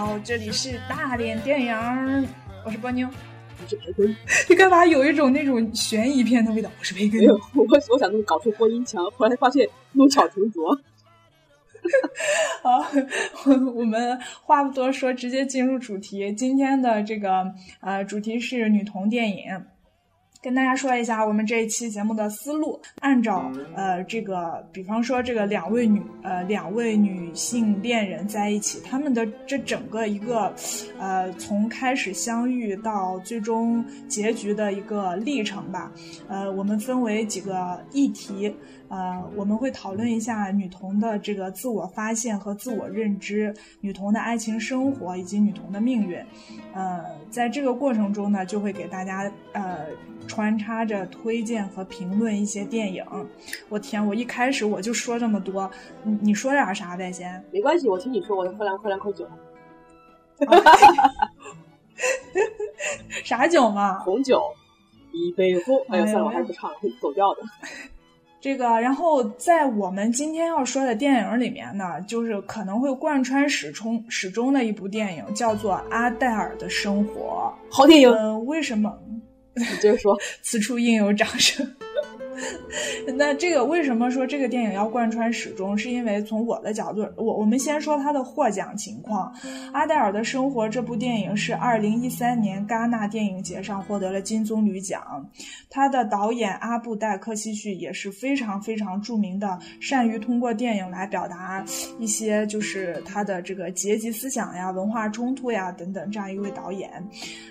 好，这里是大连电影，我是波妞，我是培根。你干嘛有一种那种悬疑片的味道？我是培根。我我想弄搞出播音腔，后来发现弄巧成拙。好，我们话不多说，直接进入主题。今天的这个呃主题是女童电影。跟大家说一下我们这一期节目的思路，按照呃这个，比方说这个两位女呃两位女性恋人在一起，他们的这整个一个，呃从开始相遇到最终结局的一个历程吧，呃我们分为几个议题。呃，我们会讨论一下女童的这个自我发现和自我认知，女童的爱情生活以及女童的命运。呃，在这个过程中呢，就会给大家呃穿插着推荐和评论一些电影。我天，我一开始我就说这么多，你你说点啥呗？先没关系，我听你说，我喝两喝两口酒。哈哈哈啥酒嘛？红酒，一杯红。哎呀，算了，我还是不唱了，会走调的。这个，然后在我们今天要说的电影里面呢，就是可能会贯穿始终始终的一部电影，叫做《阿黛尔的生活》。好电影。嗯，为什么？你接着说。此处应有掌声。那这个为什么说这个电影要贯穿始终？是因为从我的角度，我我们先说它的获奖情况。《阿黛尔的生活》这部电影是二零一三年戛纳电影节上获得了金棕榈奖。他的导演阿布戴克西绪也是非常非常著名的，善于通过电影来表达一些就是他的这个阶级思想呀、文化冲突呀等等这样一位导演。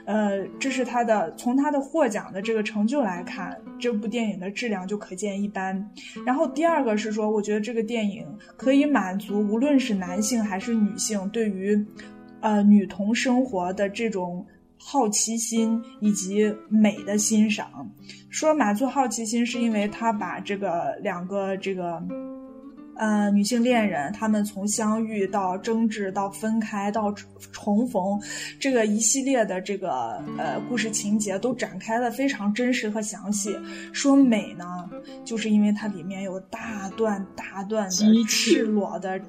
呃，这是他的从他的获奖的这个成就来看，这部电影的质量就可见一斑。然后第二个是说，我觉得这个电影可以满足无论是男性还是女性对于呃女童生活的这种。好奇心以及美的欣赏，说满足好奇心是因为他把这个两个这个，呃，女性恋人，他们从相遇到争执到分开到重逢，这个一系列的这个呃故事情节都展开的非常真实和详细。说美呢，就是因为它里面有大段大段的赤裸的。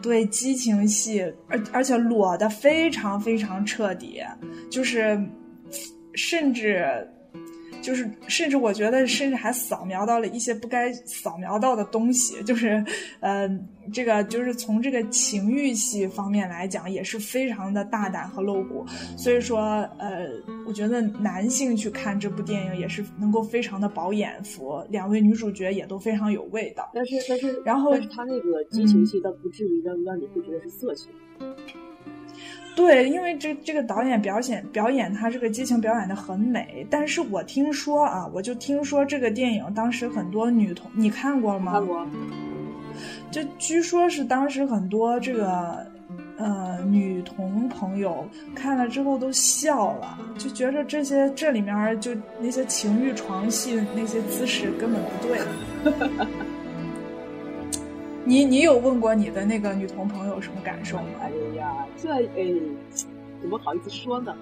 对激情戏，而而且裸的非常非常彻底，就是甚至就是甚至我觉得甚至还扫描到了一些不该扫描到的东西，就是呃这个就是从这个情欲戏方面来讲也是非常的大胆和露骨，所以说呃我觉得男性去看这部电影也是能够非常的饱眼福，两位女主角也都非常有味道。但是但是然后但是他那个激情戏倒不至于让让你会觉得是色情。对，因为这这个导演表演表演他这个激情表演的很美，但是我听说啊，我就听说这个电影当时很多女同，你看过吗？看过。就据说是当时很多这个呃女同朋友看了之后都笑了，就觉得这些这里面就那些情欲床戏那些姿势根本不对。你你有问过你的那个女同朋友什么感受吗？哎呀，这哎，怎么好意思说呢？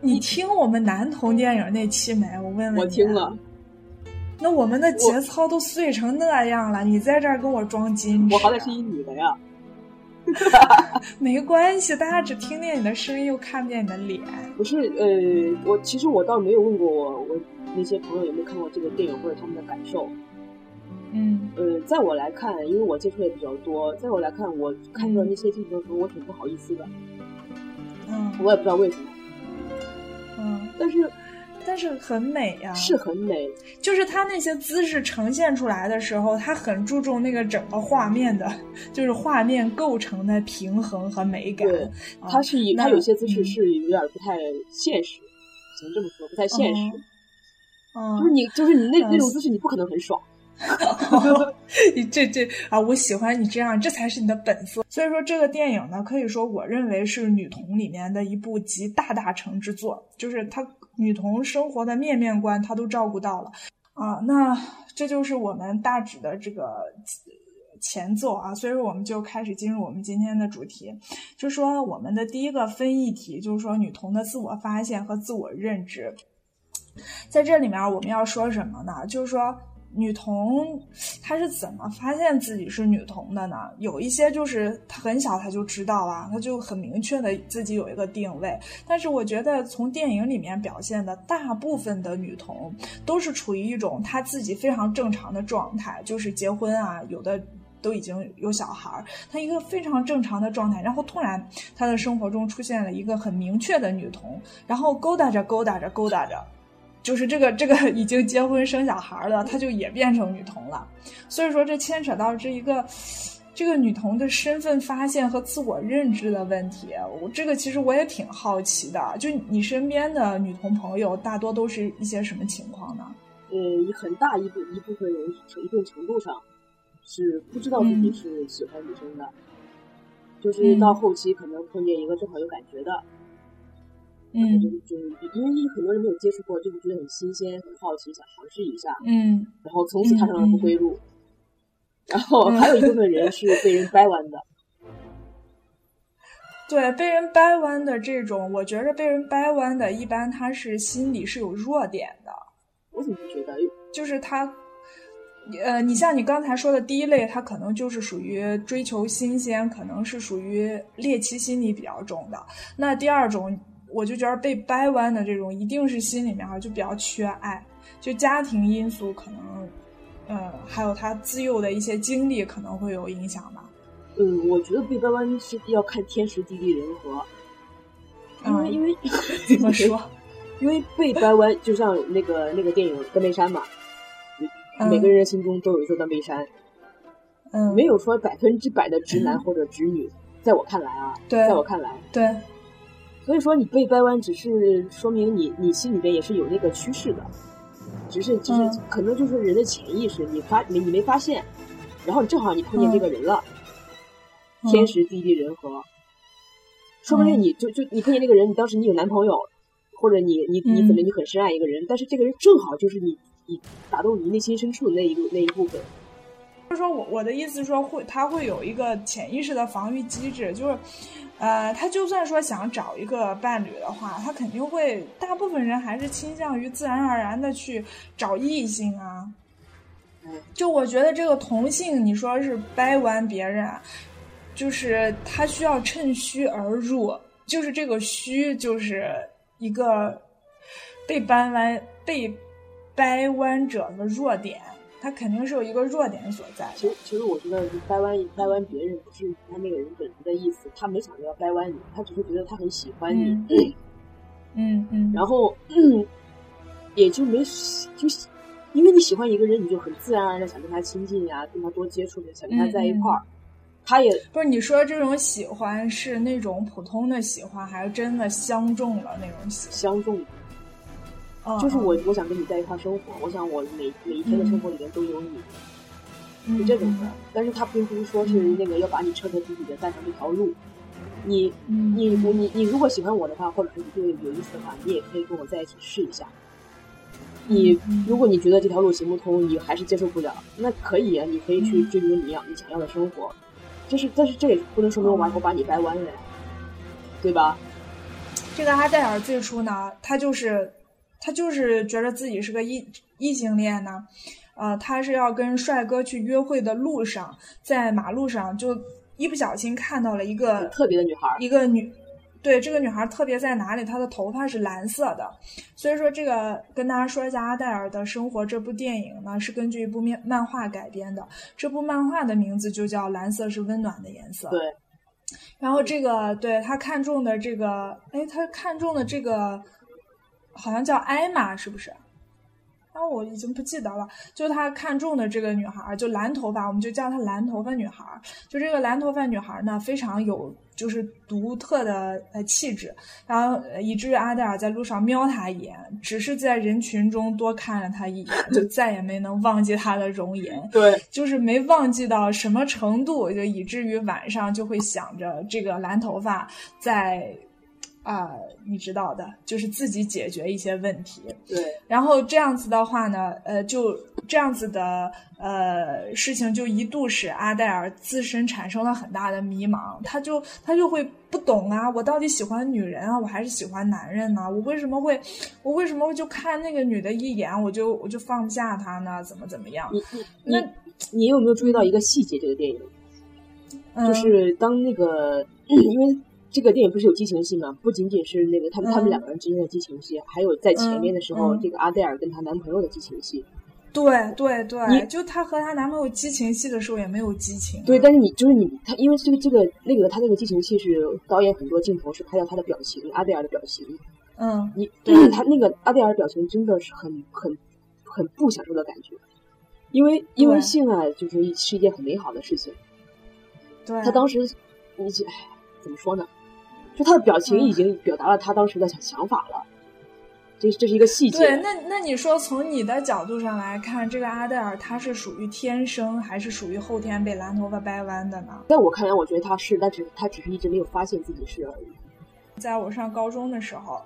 你听我们男同电影那期没？我问问你。我听了。那我们的节操都碎成那样了，你在这儿跟我装矜持？我好歹是一女的呀。没关系，大家只听见你的声音，又看不见你的脸。不是，呃，我其实我倒没有问过我我那些朋友有没有看过这个电影或者他们的感受。嗯，呃，在我来看，因为我接触也比较多，在我来看，我看到那些镜头的时候，我挺不好意思的。嗯，我也不知道为什么。嗯，但是，但是很美呀，是很美。就是他那些姿势呈现出来的时候，他很注重那个整个画面的，就是画面构成的平衡和美感。对，他是以他有些姿势是有点不太现实，只能这么说，不太现实。嗯，就是你，就是你那那种姿势，你不可能很爽。你这这啊，我喜欢你这样，这才是你的本色。所以说，这个电影呢，可以说我认为是女童里面的一部集大大成之作，就是她女童生活的面面观，她都照顾到了啊。那这就是我们大致的这个前奏啊。所以说，我们就开始进入我们今天的主题，就说我们的第一个分议题，就是说女童的自我发现和自我认知。在这里面，我们要说什么呢？就是说。女童她是怎么发现自己是女童的呢？有一些就是她很小她就知道了，她就很明确的自己有一个定位。但是我觉得从电影里面表现的大部分的女童都是处于一种她自己非常正常的状态，就是结婚啊，有的。都已经有小孩儿，她一个非常正常的状态，然后突然她的生活中出现了一个很明确的女童，然后勾搭着勾搭着勾搭着，就是这个这个 已经结婚生小孩了，她就也变成女童了。所以说这牵扯到这一个这个女童的身份发现和自我认知的问题。我这个其实我也挺好奇的，就你身边的女童朋友大多都是一些什么情况呢？呃，很大一部一部分人一定程度上。是不知道自己是喜欢女生的，就是到后期可能碰见一个正好有感觉的，嗯，就就因为很多人没有接触过，就会觉得很新鲜、很好奇，想尝试一下，嗯，然后从此踏上了不归路。然后还有一部分人是被人掰弯的，对，被人掰弯的这种，我觉着被人掰弯的，一般他是心里是有弱点的。我怎么觉得？就是他。呃，你像你刚才说的第一类，他可能就是属于追求新鲜，可能是属于猎奇心理比较重的。那第二种，我就觉得被掰弯的这种，一定是心里面哈就比较缺爱，就家庭因素可能，呃，还有他自幼的一些经历可能会有影响吧。嗯，我觉得被掰弯是要看天时地利人和，因为因为 怎么说？因为被掰弯就像那个那个电影《断背山》嘛。每个人心中都有一座断背山，嗯，没有说百分之百的直男 或者直女，在我看来啊，在我看来，对，所以说你被掰弯，只是说明你你心里边也是有那个趋势的，只是只是可能就是人的潜意识，你发你你没发现，然后正好你碰见这个人了，天时地利人和，说不定你就就你碰见那个人，你当时你有男朋友，或者你你你可能你很深爱一个人，但是这个人正好就是你。你打动你内心深处的那一个那一部分，就是说我我的意思说会，他会有一个潜意识的防御机制，就是，呃，他就算说想找一个伴侣的话，他肯定会，大部分人还是倾向于自然而然的去找异性啊。就我觉得这个同性，你说是掰弯别人，就是他需要趁虚而入，就是这个虚就是一个被掰弯被。掰弯者的弱点，他肯定是有一个弱点所在。其实，其实我觉得掰弯掰弯别人不是他那个人本人的意思，他没想着要掰弯你，他只是觉得他很喜欢你。嗯嗯。然后，也就没就因为你喜欢一个人，你就很自然而然的想跟他亲近呀，跟他多接触，想跟他在一块儿。他也不是你说这种喜欢是那种普通的喜欢，还是真的相中了那种喜相中？就是我，我想跟你在一块生活，我想我每每一天的生活里面都有你，是这种的。但是他并不是说是那个要把你彻彻底底的带上这条路。你你你你如果喜欢我的话，或者是你对我有意思的话，你也可以跟我在一起试一下。你如果你觉得这条路行不通，你还是接受不了，那可以啊，你可以去追求你要你想要的生活。就是，但是这也不能说明我我把你掰弯了，对吧？这个阿黛尔最初呢，他就是。他就是觉得自己是个异异性恋呢，呃，他是要跟帅哥去约会的路上，在马路上就一不小心看到了一个特别的女孩，一个女，对，这个女孩特别在哪里？她的头发是蓝色的，所以说这个跟大家说一下，阿黛尔的生活这部电影呢是根据一部漫漫画改编的，这部漫画的名字就叫《蓝色是温暖的颜色》。对，然后这个对他看中的这个，哎，他看中的这个。好像叫艾玛，是不是？啊，我已经不记得了。就他看中的这个女孩，就蓝头发，我们就叫她蓝头发女孩。就这个蓝头发女孩呢，非常有就是独特的呃气质，然后以至于阿黛尔在路上瞄她一眼，只是在人群中多看了她一眼，就 再也没能忘记她的容颜。对，就是没忘记到什么程度，就以至于晚上就会想着这个蓝头发在。啊、你知道的，就是自己解决一些问题。对，然后这样子的话呢，呃，就这样子的呃事情，就一度使阿黛尔自身产生了很大的迷茫，他就他就会不懂啊，我到底喜欢女人啊，我还是喜欢男人呢？我为什么会，我为什么就看那个女的一眼，我就我就放不下她呢？怎么怎么样？你你那你你有没有注意到一个细节？这个电影嗯就是当那个，因为这个电影不是有激情戏吗，不仅仅是那个他们他们嗯两个人之间的激情戏，还有在前面的时候，这个阿黛尔跟她男朋友的激情戏。对对对，你就她和她男朋友激情戏的时候也没有激情啊、对，但是你就是你，她因为这个这个那个她那个激情戏是导演很多镜头是拍到她的表情，阿黛尔的表情。嗯，你对 她那个阿黛尔表情真的是很很很不享受的感觉，因为因为性爱就是一是一件很美好的事情。对，她当时，你哎，怎么说呢？就他的表情已经表达了他当时的想想法了。这这是一个细节。对，那那你说从你的角度上来看，这个阿黛尔她是属于天生还是属于后天被蓝头发掰弯的呢？在我看来，我觉得她是，但只她只是一直没有发现自己是而已。在我上高中的时候，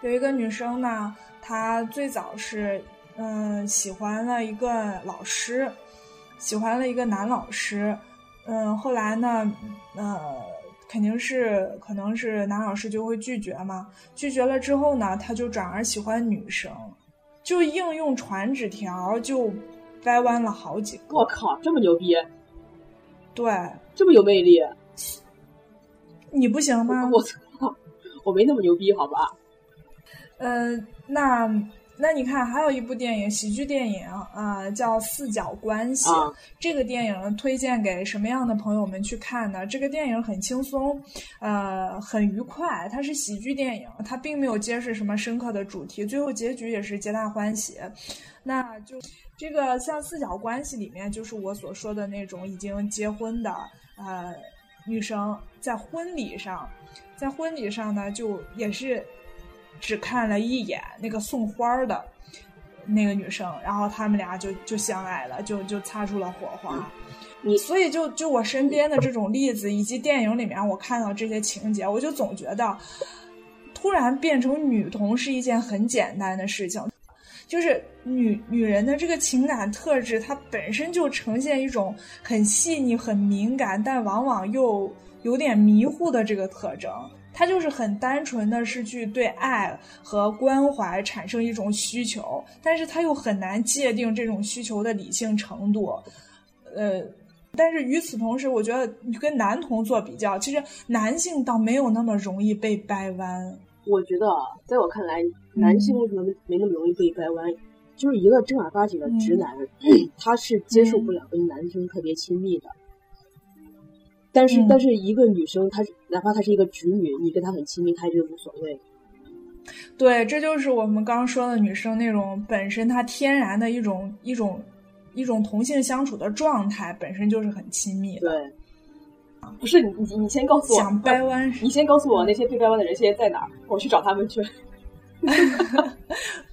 有一个女生呢，她最早是嗯、喜欢了一个老师，喜欢了一个男老师，嗯，后来呢，呃。肯定是，可能是男老师就会拒绝嘛。拒绝了之后呢，他就转而喜欢女生，就应用传纸条，就掰弯了好几个。我靠，这么牛逼，对，这么有魅力，你不行吗？我操，我没那么牛逼，好吧？呃，那那你看，还有一部电影，喜剧电影啊、呃叫《四角关系》啊这个电影推荐给什么样的朋友们去看呢？这个电影很轻松，呃，很愉快，它是喜剧电影，它并没有揭示什么深刻的主题，最后结局也是皆大欢喜。那就这个像《四角关系》里面，就是我所说的那种已经结婚的呃女生，在婚礼上，在婚礼上呢，就也是只看了一眼那个送花儿的那个女生，然后他们俩就就相爱了，就就擦出了火花。你所以就就我身边的这种例子，以及电影里面我看到这些情节，我就总觉得，突然变成女同是一件很简单的事情。就是女女人的这个情感特质，它本身就呈现一种很细腻、很敏感，但往往又有点迷糊的这个特征。它就是很单纯的是去对爱和关怀产生一种需求，但是他又很难界定这种需求的理性程度。呃，但是与此同时，我觉得你跟男同做比较，其实男性倒没有那么容易被掰弯。我觉得，啊在我看来，男性为什么没没那么容易被掰弯？就是一个正儿八经的直男，他是接受不了跟男生特别亲密的。但是，嗯但是一个女生，她哪怕她是一个直女，你跟她很亲密，她也觉得无所谓。对，这就是我们刚刚说的女生那种本身她天然的一种一种一种同性相处的状态，本身就是很亲密的。对，不是你你你先告诉我，想掰弯，你先告诉我那些被掰弯的人现在在哪儿，我去找他们去。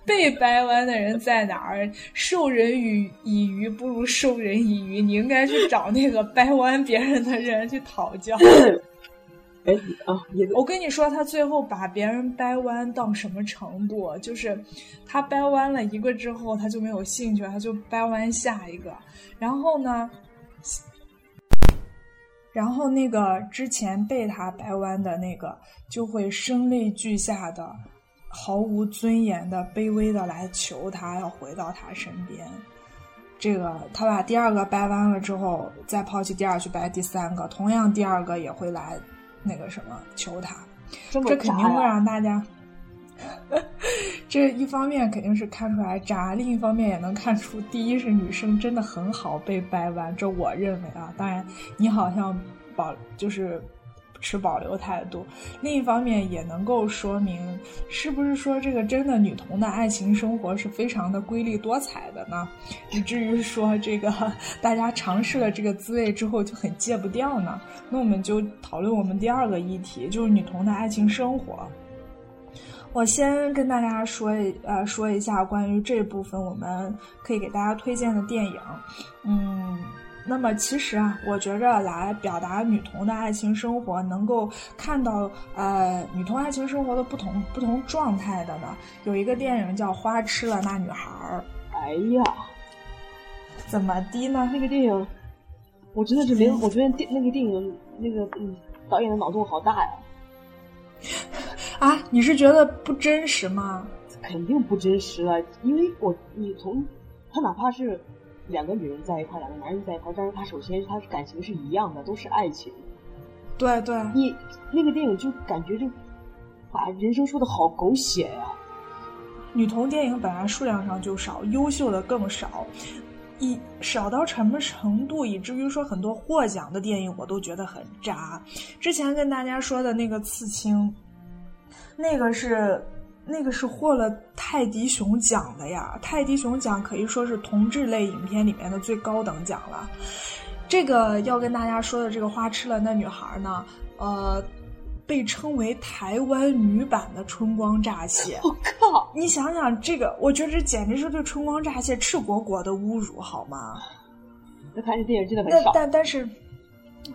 被掰弯的人在哪儿？授人以以鱼不如授人以渔。你应该去找那个掰弯别人的人去讨教。哎啊，也我跟你说，他最后把别人掰弯到什么程度？就是他掰弯了一个之后，他就没有兴趣，他就掰弯下一个。然后呢，然后那个之前被他掰弯的那个，就会声泪俱下的、毫无尊严的、卑微的来求他要回到他身边。这个他把第二个掰弯了之后，再抛弃第二去掰第三个，同样第二个也会来。那个什么求他，这这肯定会让大家。这一方面肯定是看出来渣，另一方面也能看出，第一是女生真的很好被掰弯，这我认为啊。当然，你好像保就是持保留态度。另一方面也能够说明，是不是说这个真的女童的爱情生活是非常的瑰丽多彩的呢？以至于说这个大家尝试了这个滋味之后就很戒不掉呢？那我们就讨论我们第二个议题，就是女童的爱情生活。我先跟大家说一呃说一下关于这部分我们可以给大家推荐的电影。嗯，那么其实啊，我觉着来表达女童的爱情生活，能够看到呃女童爱情生活的不同不同状态的呢，有一个电影叫《花痴了那女孩儿》。哎呀，怎么的呢？那个电影，我真的是没，我觉得电那个电影那个嗯导演的脑洞好大呀。啊，你是觉得不真实吗？肯定不真实了，因为我你从他哪怕是。两个女人在一块，两个男人在一块，但是他首先他是感情是一样的，都是爱情。对对，你那个电影就感觉就把人生说的好狗血呀。女童电影本来数量上就少，优秀的更少，一少到什么程度，以至于说很多获奖的电影我都觉得很渣。之前跟大家说的那个《刺青》，那个是。那个是获了泰迪熊奖的呀！泰迪熊奖可以说是同志类影片里面的最高等奖了。这个要跟大家说的这个花痴了那女孩呢，呃，被称为台湾女版的春光乍泄。我靠！你想想这个，我觉得这简直是对春光乍泄赤果果的侮辱，好吗？那看这电影真的很少。但但是。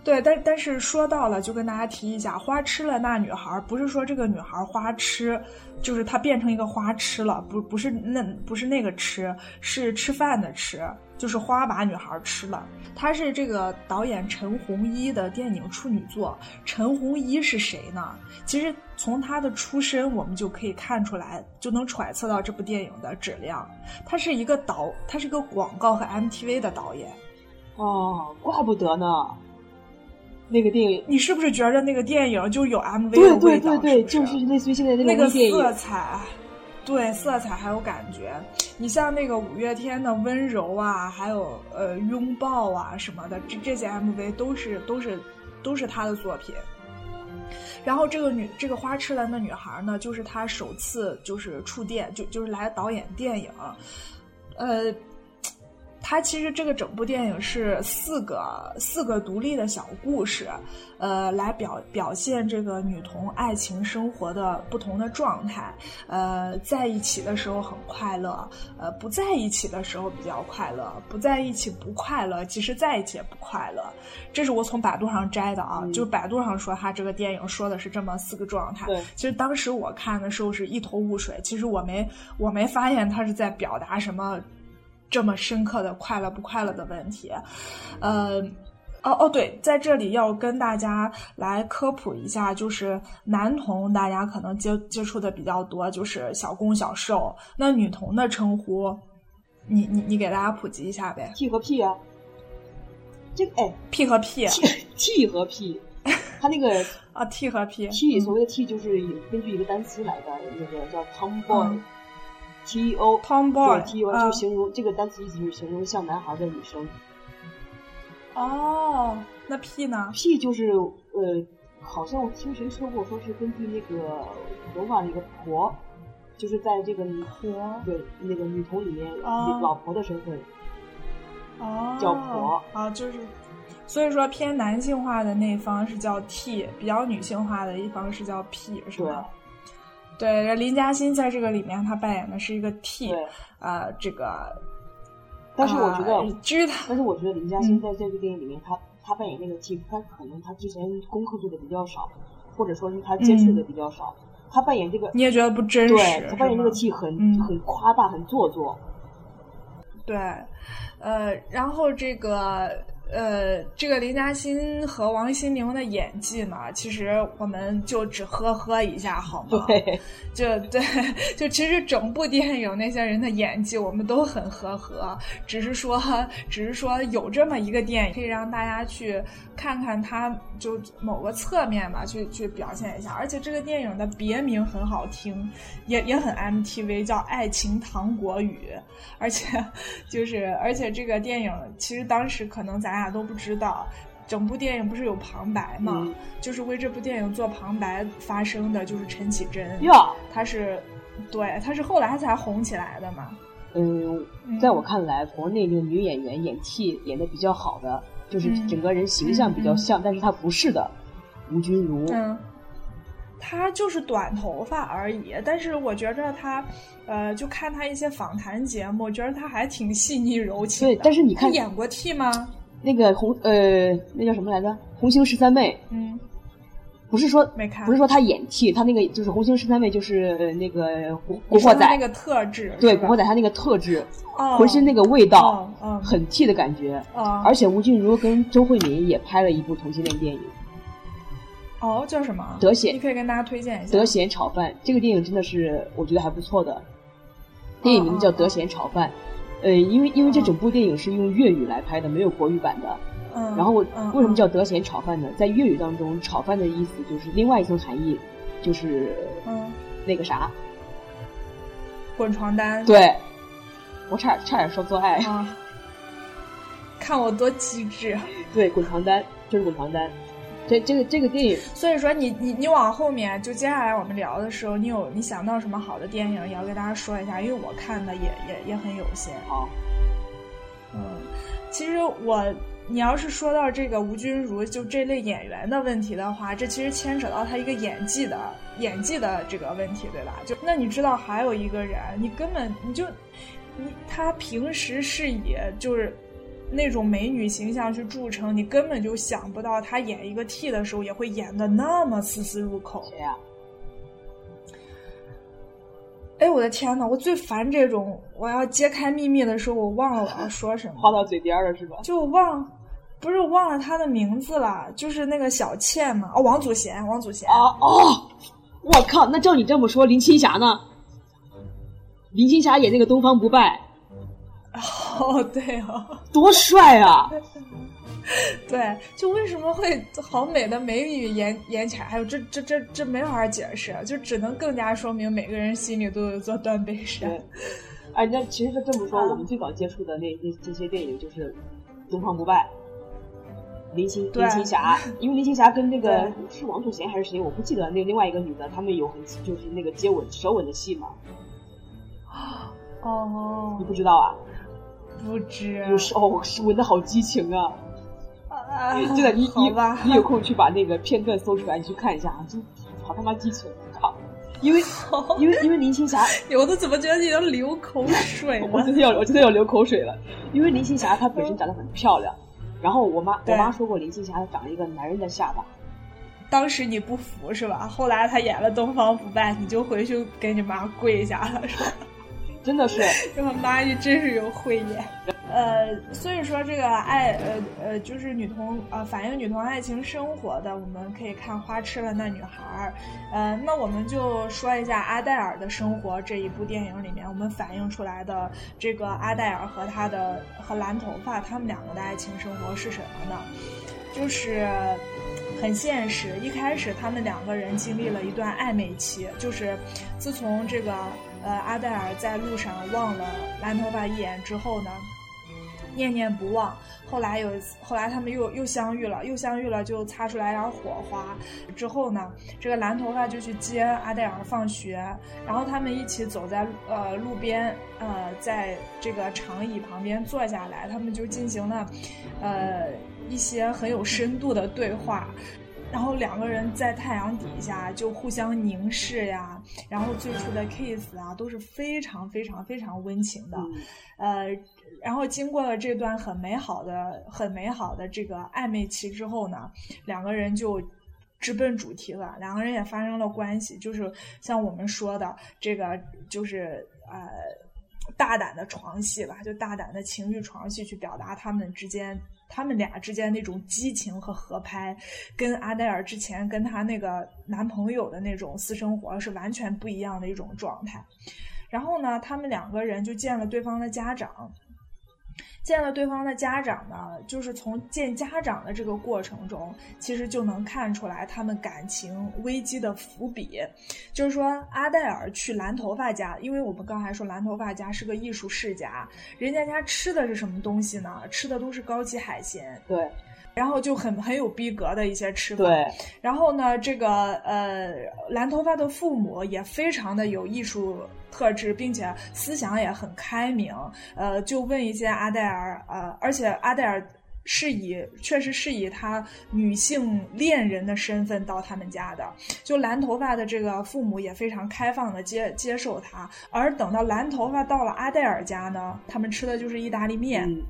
对，但但是说到了，就跟大家提一下，花痴了那女孩，不是说这个女孩花痴，就是她变成一个花痴了，不不是那不是那个吃，是吃饭的吃，就是花把女孩吃了。她是这个导演陈鸿一的电影处女作。陈鸿一是谁呢？其实从他的出身，我们就可以看出来，就能揣测到这部电影的质量。他是一个导，他是个广告和 MTV 的导演。哦，怪不得呢。那个电影，你是不是觉得那个电影就有 MV 的味道？对对对对，就是类似于现在那个色彩，对色彩还有感觉。你像那个五月天的温柔啊，还有呃拥抱啊什么的，这这些 MV 都是都是都是他的作品。然后这个女这个花痴男的女孩呢，就是他首次就是触电，就就是来导演电影，呃。它其实这个整部电影是四个四个独立的小故事，呃，来表表现这个女童爱情生活的不同的状态。呃，在一起的时候很快乐，呃，不在一起的时候比较快乐，不在一起不快乐，其实在一起也不快乐。这是我从百度上摘的啊，就百度上说他这个电影说的是这么四个状态。其实当时我看的时候是一头雾水，其实我没我没发现他是在表达什么。这么深刻的快乐不快乐的问题，呃，哦哦，对，在这里要跟大家来科普一下，就是男童大家可能接接触的比较多，就是小攻小受。那女童的称呼，你你你给大家普及一下呗？T 和 P 啊，这个哎，P 和 P，T 和 P，他 那个啊，T 和 P，T 所谓的 T 就是根据一个单词来的，那个叫 Tomboy。T O Tomboy T O 就形容这个单词意思就是形容像男孩的女生。哦，那 P 呢？P 就是呃，好像我听谁说过，说是根据那个文化那个婆，就是在这个女婆对那个女童里面老婆的身份。哦，叫婆啊，就是所以说偏男性化的那方是叫 T，比较女性化的一方是叫 P，是吧？对，林嘉欣在这个里面，她扮演的是一个 T，呃，这个。但是我觉得，知道。但是我觉得林嘉欣在这部电影里面，她她扮演那个 T，她可能她之前功课做的比较少，或者说是她接触的比较少，她扮演这个你也觉得不真实？对，她扮演那个 T 很很夸大，很做作。对，呃，然后这个。呃，这个林嘉欣和王心凌的演技呢，其实我们就只呵呵一下好吗？对，就对，就其实整部电影那些人的演技我们都很呵呵，只是说，只是说有这么一个电影可以让大家去看看他就某个侧面吧，去去表现一下。而且这个电影的别名很好听，也也很 MTV，叫《爱情糖果雨》，而且就是而且这个电影其实当时可能咱。大家都不知道，整部电影不是有旁白吗？就是为这部电影做旁白发声的，就是陈绮贞。哟，她是，对，她是后来才红起来的嘛。嗯，在我看来，国内那个女演员演技演的比较好的，就是整个人形象比较像，但是她不是的，吴君如。嗯，她就是短头发而已，但是我觉着她，呃，就看她一些访谈节目，觉得她还挺细腻柔情的。对，但是你看演过 T 吗？那个红呃，那叫什么来着？红星十三妹，嗯，不是说没看，不是说他演替，他那个就是红星十三妹，就是呃那个古古惑仔。那个特质，对古惑仔他那个特质，哦。浑身那个味道，哦哦。很替的感觉。哦。而且吴君如跟周慧敏也拍了一部同性恋电影。哦叫什么？德贤。你可以跟大家推荐一《下。德贤炒饭》，这个电影真的是我觉得还不错的。电影名字叫《德贤炒饭》，呃，因为因为这整部电影是用粤语来拍的，没有国语版的。嗯，然后为什么叫德贤炒饭呢？在粤语当中，炒饭的意思就是另外一层含义，就是嗯那个啥，滚床单？对，我差点差点说做爱，啊，看我多机智。对，滚床单就是滚床单。这这个这个电影，所以说你你你往后面就接下来我们聊的时候，你有你想到什么好的电影也要跟大家说一下，因为我看的也也也很有限。好，嗯，其实我你要是说到这个吴君如就这类演员的问题的话，这其实牵扯到他一个演技的演技的这个问题，对吧？就那你知道还有一个人，你根本你就你他平时是以就是。那种美女形象去著称，你根本就想不到她演一个 T 的时候也会演的那么丝丝入口。谁呀、哎，我的天呐，我最烦这种我要揭开秘密的时候，我忘了我要 说什么。话到嘴边了是吧？就忘，不是忘了他的名字了，就是那个小倩嘛，哦，王祖贤，王祖贤。哦哦，我靠！那照你这么说，林青霞呢？林青霞演那个《东方不败哦，对哦，》，多帅啊！对，就为什么会好美的美女演演起来，还有这这这这没法解释，就只能更加说明每个人心里都有座断背山对。哎，那其实这么说，啊我们最早接触的那那这些电影就是《东方不败》。林青对林青霞，因为林青霞跟那个是王祖贤还是谁，我不记得那另外一个女的，他们有很就是那个接吻舌吻的戏嘛，哦你，不知道啊？不知，有时哦，是吻的好激情啊！啊真的，你你你有空去把那个片段搜出来，你去看一下，真好他妈激情！靠，因为因为因为林青霞，我都怎么觉得你要流口水了？我真的要我真的要流口水了，因为林青霞她本身长得很漂亮，然后我妈我对妈说过林青霞她长了一个男人的下巴，当时你不服是吧？后来他演了《东方不败》，你就回去给你妈跪下了是吧？真的是 这我妈也真是有慧眼。呃，所以说这个爱，呃呃，就是女同呃反映女同爱情生活的，我们可以看《花痴了那女孩儿》。呃，那我们就说一下阿黛尔的生活这一部电影里面，我们反映出来的这个阿黛尔和她的和蓝头发他们两个的爱情生活是什么呢？就是很现实。一开始他们两个人经历了一段暧昧期，就是自从这个呃阿黛尔在路上望了蓝头发一眼之后呢，念念不忘。后来有一次，后来他们又又相遇了，又相遇了，就擦出来点火花。之后呢，这个蓝头发就去接阿黛尔放学，然后他们一起走在呃路边，呃，在这个长椅旁边坐下来，他们就进行了呃一些很有深度的对话。然后两个人在太阳底下就互相凝视呀，然后最初的 kiss 啊都是非常非常非常温情的，呃，然后经过了这段很美好的、很美好的这个暧昧期之后呢，两个人就直奔主题了，两个人也发生了关系，就是像我们说的这个，就是呃。大胆的床戏吧，就大胆的情欲床戏去表达他们之间、他们俩之间那种激情和合拍，跟阿黛尔之前跟她那个男朋友的那种私生活是完全不一样的一种状态。然后呢，他们两个人就见了对方的家长。见了对方的家长呢，就是从见家长的这个过程中，其实就能看出来他们感情危机的伏笔。就是说，阿黛尔去蓝头发家，因为我们刚才说蓝头发家是个艺术世家，人家家吃的是什么东西呢？吃的都是高级海鲜，对然后就很很有逼格的一些吃法。对，然后呢，这个呃，蓝头发的父母也非常的有艺术特质，并且思想也很开明。呃，就问一些阿黛尔，呃，而且阿黛尔是以确实是以她女性恋人的身份到他们家的。就蓝头发的这个父母也非常开放的接接受她。而等到蓝头发到了阿黛尔家呢，他们吃的就是意大利面。嗯，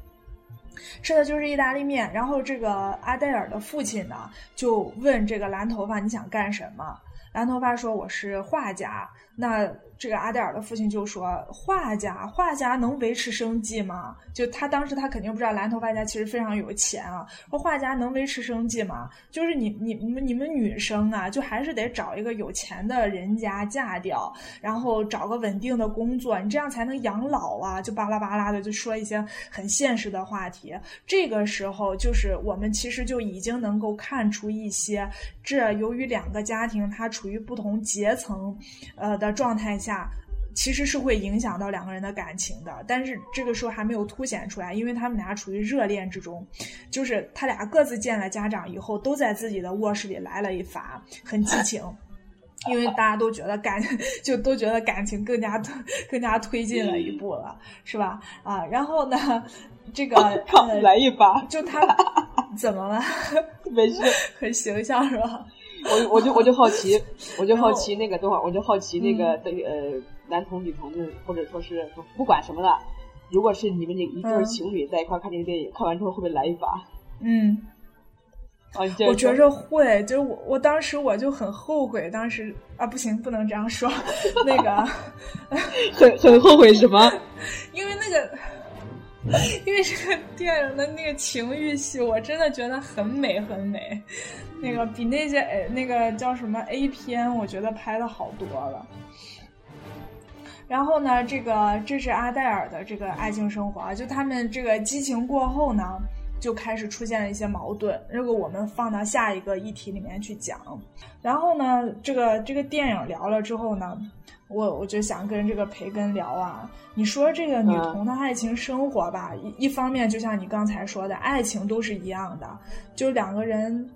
吃的就是意大利面。然后这个阿黛尔的父亲呢，就问这个蓝头发你想干什么？蓝头发说我是画家。那这个阿黛尔的父亲就说：“画家，画家能维持生计吗？就他当时他肯定不知道蓝头发家其实非常有钱啊。说画家能维持生计吗？就是你你你们你们女生啊，就还是得找一个有钱的人家嫁掉，然后找个稳定的工作，你这样才能养老啊。就巴拉巴拉的就说一些很现实的话题。这个时候就是我们其实就已经能够看出一些，这由于两个家庭它处于不同阶层，呃的状态下。”其实是会影响到两个人的感情的，但是这个时候还没有凸显出来，因为他们俩处于热恋之中，就是他俩各自见了家长以后，都在自己的卧室里来了一发，很激情，因为大家都觉得感就都觉得感情更加更加推进了一步了，是吧？啊，然后呢，这个 来一把，就他 怎么了？没事，很形象是吧？我我就我就好奇，我就好奇那个等会儿，我就好奇那个的呃。男同女同的，或者说是不管什么的，如果是你们那一对情侣在一块看这个电影，看完之后会不会来一把？嗯，啊，我觉着会，就是我我当时我就很后悔，当时啊不行，不能这样说，那个 很很后悔什么？因为那个，因为这个电影的那个情欲戏，我真的觉得很美很美，那个比那些呃那个叫什么 A 片，我觉得拍的好多了。然后呢，这个这是阿黛尔的这个爱情生活啊，就他们这个激情过后呢，就开始出现了一些矛盾。这个我们放到下一个议题里面去讲。然后呢，这个这个电影聊了之后呢，我我就想跟这个培根聊啊，你说这个女童的爱情生活吧，一一方面就像你刚才说的，爱情都是一样的，就两个人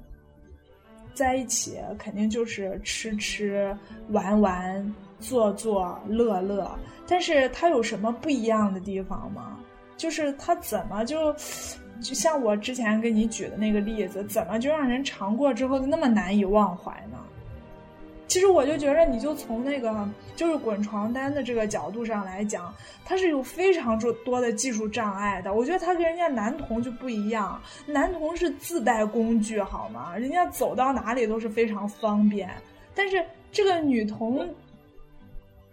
在一起，肯定就是吃吃玩玩。做做乐乐，但是他有什么不一样的地方吗？就是他怎么就，就像我之前给你举的那个例子，怎么就让人尝过之后就那么难以忘怀呢？其实我就觉得，你就从那个就是滚床单的这个角度上来讲，它是有非常多多的技术障碍的。我觉得他跟人家男童就不一样，男童是自带工具好吗？人家走到哪里都是非常方便，但是这个女童。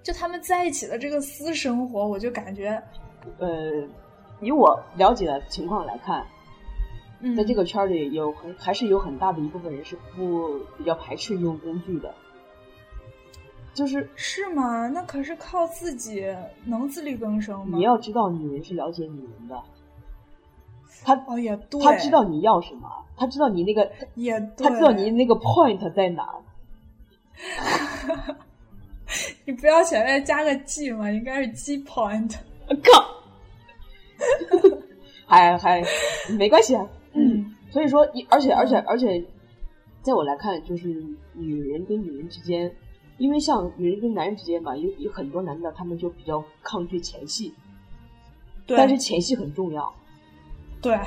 就他们在一起的这个私生活，我就感觉，呃，以我了解的情况来看，在这个圈里有很还是有很大的一部分人是不比较排斥用工具的，就是是吗？那可是靠自己能自力更生吗？你要知道，女人是了解女人的，她哦也对，她知道你要什么，她知道你那个也，她知道你那个 point 在哪。你不要前面加个 G 吗？应该是 G point。靠！还还没关系啊。嗯。所以说，而且而且而且，在我来看，就是女人跟女人之间，因为像女人跟男人之间吧，有有很多男的，他们就比较抗拒前戏。对。但是前戏很重要。对。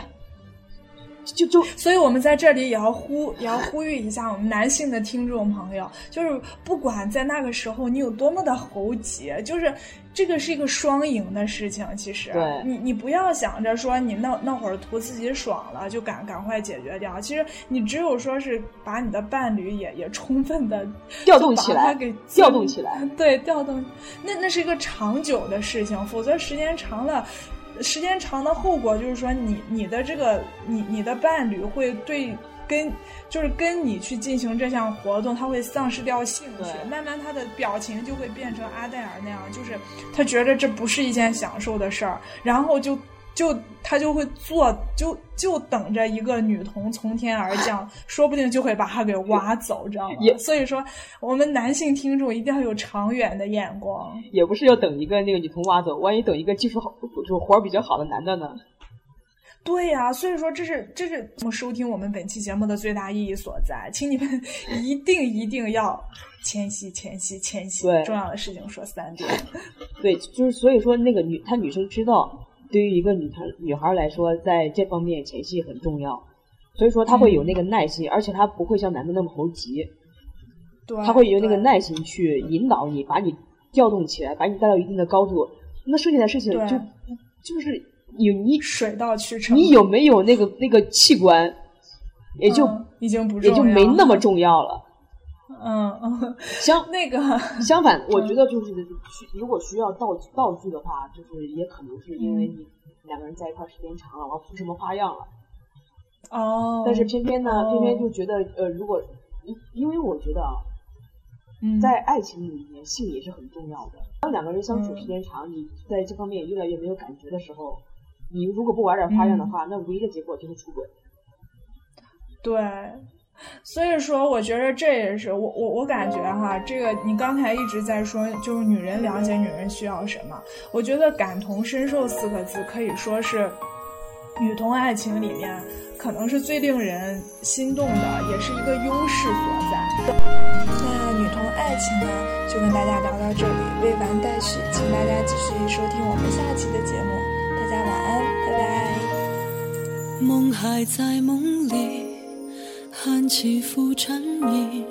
就就，所以我们在这里也要呼也要呼吁一下我们男性的听众朋友，就是不管在那个时候你有多么的猴急，就是这个是一个双赢的事情。其实，你你不要想着说你那那会儿图自己爽了就赶赶快解决掉。其实你只有说是把你的伴侣也也充分的调动起来，给调动起来，对，调动，那那是一个长久的事情，否则时间长了。时间长的后果就是说，你你的这个你你的伴侣会对跟就是跟你去进行这项活动，他会丧失掉兴趣，慢慢他的表情就会变成阿黛尔那样，就是他觉得这不是一件享受的事儿，然后就。就他就会做，就就等着一个女童从天而降，说不定就会把他给挖走，知道吗？所以说，我们男性听众一定要有长远的眼光。也不是要等一个那个女童挖走，万一等一个技术好、就活儿比较好的男的呢？对呀，所以说这是这是我们收听我们本期节目的最大意义所在，请你们 一定一定要谦虚、谦虚、谦虚，重要的事情说三遍。对，就是所以说那个女，她女生知道。对于一个女孩女孩来说，在这方面前戏很重要，所以说她会有那个耐心，而且她不会像男的那么猴急，她会有那个耐心去引导你，把你调动起来，把你带到一定的高度。那剩下的事情就就是你你水到渠成。你有没有那个那个器官，也就已经不也就没那么重要了。嗯嗯，相那个相反，我觉得就是需如果需要道道具的话，就是也可能是因为你两个人在一块时间长了，我出什么花样了。哦。但是偏偏呢，偏偏就觉得呃，如果因因为我觉得啊，在爱情里面，性也是很重要的。当两个人相处时间长，你在这方面越来越没有感觉的时候，你如果不玩点花样的话，那唯一的结果就是出轨。对。所以说，我觉得这也是我我我感觉哈，这个你刚才一直在说，就是女人了解女人需要什么。我觉得“感同身受”四个字可以说是女同爱情里面可能是最令人心动的，也是一个优势所在。那女同爱情呢，就跟大家聊到这里，未完待续，请大家继续收听我们下期的节目。大家晚安。梦还在梦里。寒起伏蝉鸣，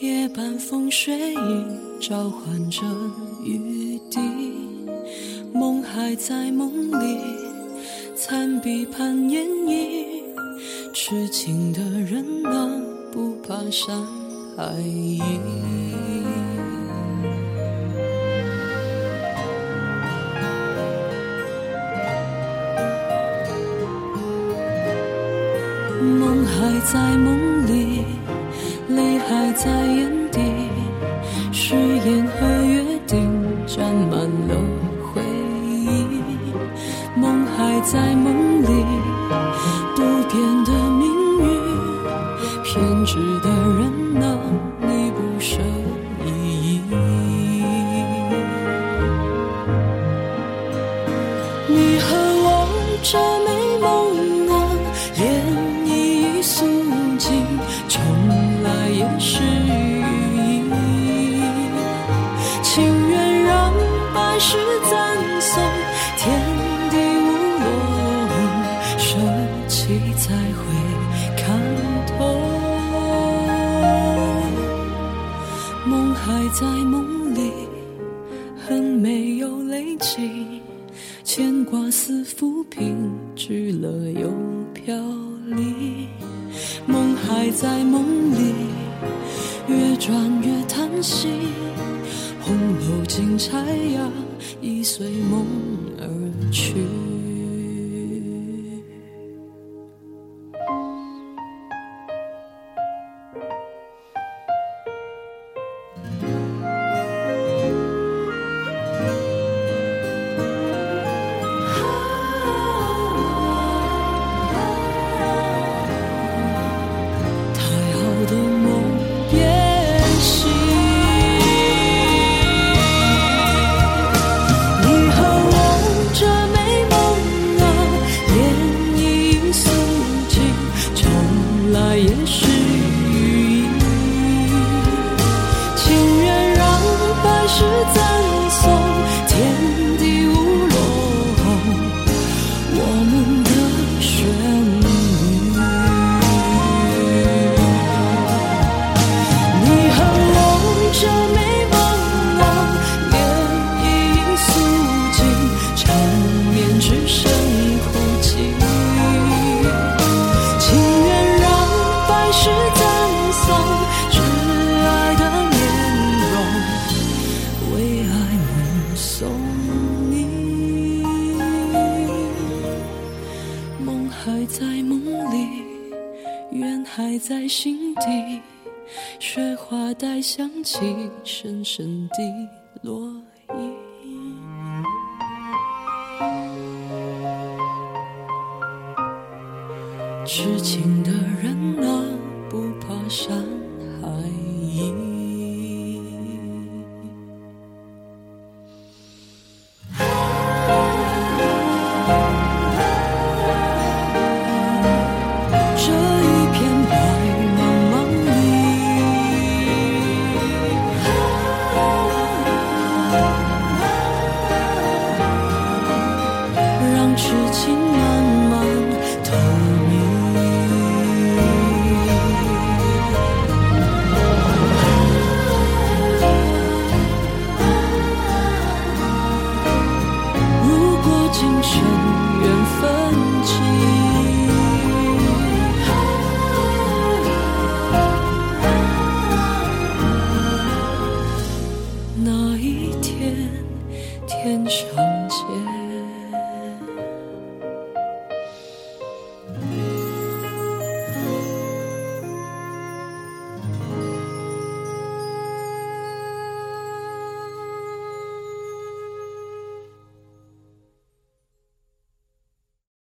夜半风雪影，召唤着雨滴。梦还在梦里，残壁盼烟影。痴情的人啊，不怕山海影。还在梦里，泪还在眼底，誓言和约定沾满了回忆。梦还在送，天地无论，舍弃才会看透。梦还在梦里，恨没有累积，牵挂似浮萍，聚了又飘离。梦还在梦里，越转越叹息。红楼金钗呀，已随梦而去。深深的落叶，